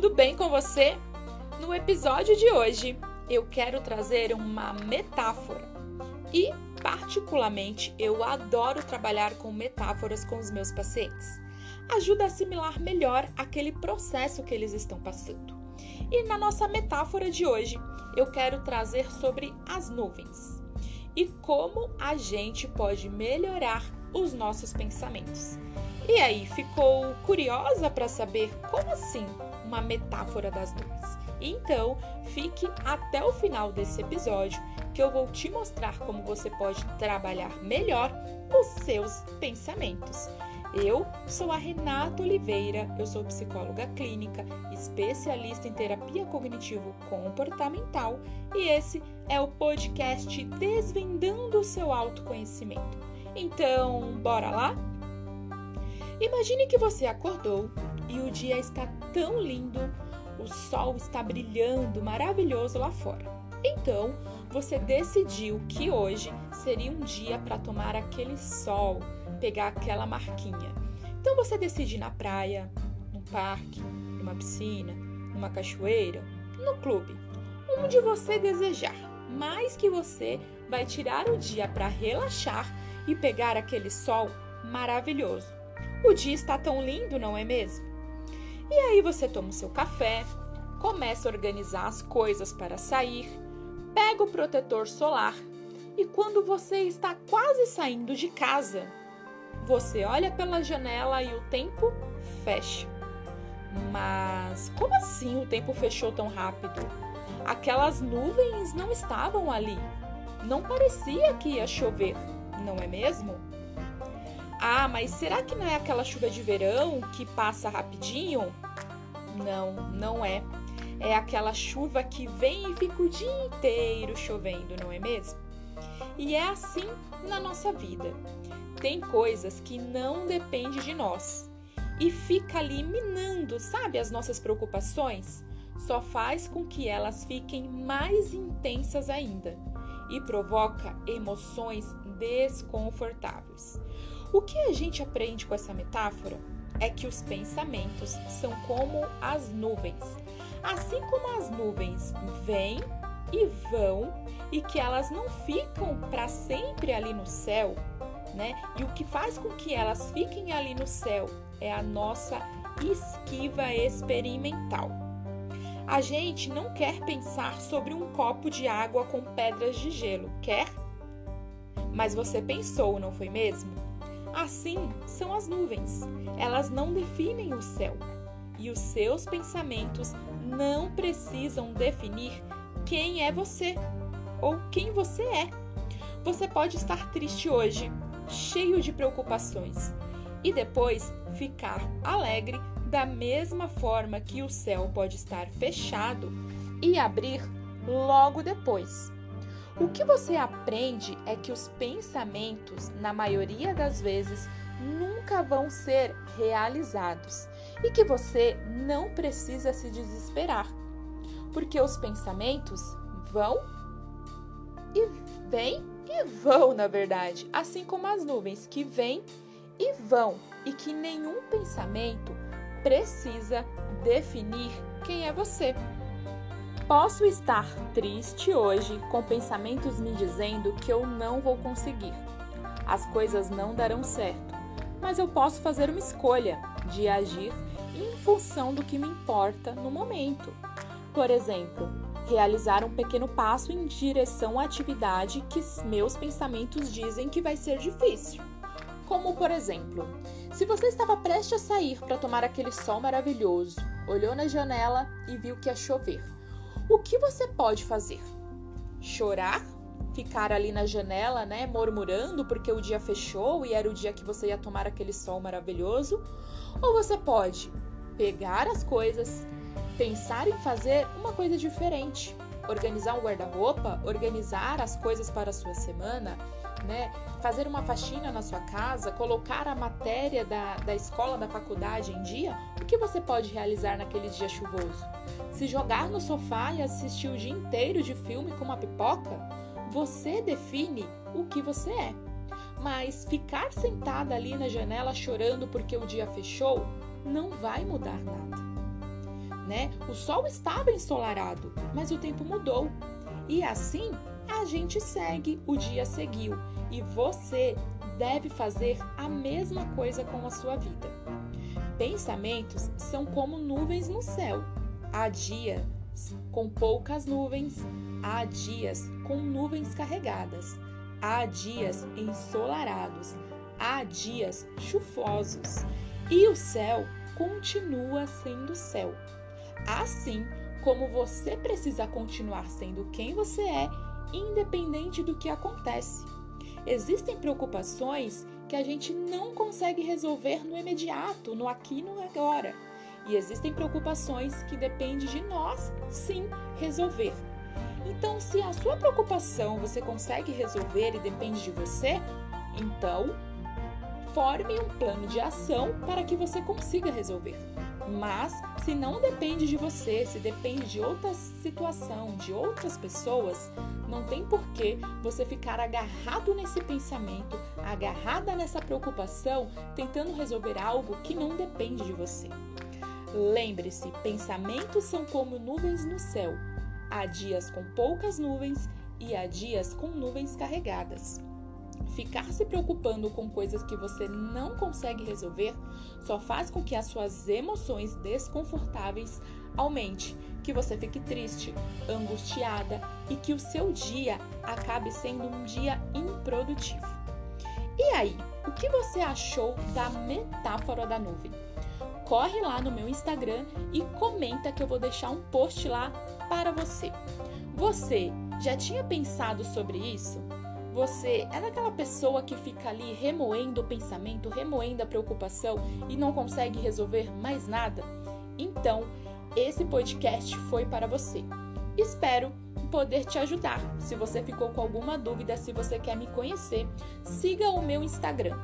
tudo bem com você? No episódio de hoje, eu quero trazer uma metáfora. E, particularmente, eu adoro trabalhar com metáforas com os meus pacientes. Ajuda a assimilar melhor aquele processo que eles estão passando. E na nossa metáfora de hoje, eu quero trazer sobre as nuvens e como a gente pode melhorar os nossos pensamentos. E aí, ficou curiosa para saber como assim uma metáfora das nuvens? Então, fique até o final desse episódio que eu vou te mostrar como você pode trabalhar melhor os seus pensamentos. Eu sou a Renata Oliveira, eu sou psicóloga clínica, especialista em terapia cognitivo comportamental e esse é o podcast Desvendando o seu autoconhecimento. Então, bora lá? Imagine que você acordou e o dia está tão lindo, o sol está brilhando maravilhoso lá fora. Então, você decidiu que hoje seria um dia para tomar aquele sol, pegar aquela marquinha. Então você decide ir na praia, no parque, numa piscina, numa cachoeira, no clube, onde você desejar. Mas que você vai tirar o dia para relaxar e pegar aquele sol maravilhoso. O dia está tão lindo, não é mesmo? E aí você toma o seu café, começa a organizar as coisas para sair, pega o protetor solar e quando você está quase saindo de casa, você olha pela janela e o tempo fecha. Mas como assim o tempo fechou tão rápido? Aquelas nuvens não estavam ali. Não parecia que ia chover, não é mesmo? Ah, mas será que não é aquela chuva de verão que passa rapidinho? Não, não é. É aquela chuva que vem e fica o dia inteiro chovendo, não é mesmo? E é assim na nossa vida. Tem coisas que não dependem de nós e fica ali minando, sabe, as nossas preocupações? Só faz com que elas fiquem mais intensas ainda e provoca emoções desconfortáveis. O que a gente aprende com essa metáfora é que os pensamentos são como as nuvens. Assim como as nuvens vêm e vão e que elas não ficam para sempre ali no céu, né? E o que faz com que elas fiquem ali no céu é a nossa esquiva experimental. A gente não quer pensar sobre um copo de água com pedras de gelo, quer? Mas você pensou, não foi mesmo? Assim são as nuvens. Elas não definem o céu. E os seus pensamentos não precisam definir quem é você ou quem você é. Você pode estar triste hoje, cheio de preocupações, e depois ficar alegre da mesma forma que o céu pode estar fechado e abrir logo depois. O que você aprende é que os pensamentos, na maioria das vezes, nunca vão ser realizados e que você não precisa se desesperar, porque os pensamentos vão e vêm e vão, na verdade, assim como as nuvens que vêm e vão, e que nenhum pensamento precisa definir quem é você. Posso estar triste hoje com pensamentos me dizendo que eu não vou conseguir. As coisas não darão certo, mas eu posso fazer uma escolha de agir em função do que me importa no momento. Por exemplo, realizar um pequeno passo em direção à atividade que meus pensamentos dizem que vai ser difícil. Como, por exemplo, se você estava prestes a sair para tomar aquele sol maravilhoso, olhou na janela e viu que ia chover. O que você pode fazer? Chorar? Ficar ali na janela, né, murmurando porque o dia fechou e era o dia que você ia tomar aquele sol maravilhoso? Ou você pode pegar as coisas, pensar em fazer uma coisa diferente, organizar um guarda-roupa, organizar as coisas para a sua semana, né? Fazer uma faxina na sua casa, colocar a matéria da, da escola, da faculdade em dia, o que você pode realizar naquele dia chuvoso? Se jogar no sofá e assistir o dia inteiro de filme com uma pipoca? Você define o que você é. Mas ficar sentada ali na janela chorando porque o dia fechou não vai mudar nada. né? O sol estava ensolarado, mas o tempo mudou. E assim a gente segue, o dia seguiu e você deve fazer a mesma coisa com a sua vida. Pensamentos são como nuvens no céu. Há dias com poucas nuvens, há dias com nuvens carregadas, há dias ensolarados, há dias chuvosos e o céu continua sendo céu. Assim como você precisa continuar sendo quem você é, independente do que acontece. Existem preocupações que a gente não consegue resolver no imediato, no aqui e no agora. E existem preocupações que dependem de nós, sim, resolver. Então, se a sua preocupação você consegue resolver e depende de você, então forme um plano de ação para que você consiga resolver. Mas se não depende de você, se depende de outra situação, de outras pessoas, não tem por que você ficar agarrado nesse pensamento, agarrada nessa preocupação, tentando resolver algo que não depende de você. Lembre-se, pensamentos são como nuvens no céu. Há dias com poucas nuvens e há dias com nuvens carregadas. Ficar se preocupando com coisas que você não consegue resolver só faz com que as suas emoções desconfortáveis aumente, que você fique triste, angustiada e que o seu dia acabe sendo um dia improdutivo. E aí, o que você achou da metáfora da nuvem? Corre lá no meu Instagram e comenta que eu vou deixar um post lá para você. Você já tinha pensado sobre isso? Você é daquela pessoa que fica ali remoendo o pensamento, remoendo a preocupação e não consegue resolver mais nada? Então, esse podcast foi para você. Espero poder te ajudar. Se você ficou com alguma dúvida, se você quer me conhecer, siga o meu Instagram,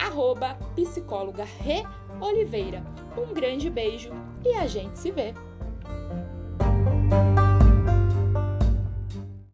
arroba psicóloga Re Oliveira. Um grande beijo e a gente se vê!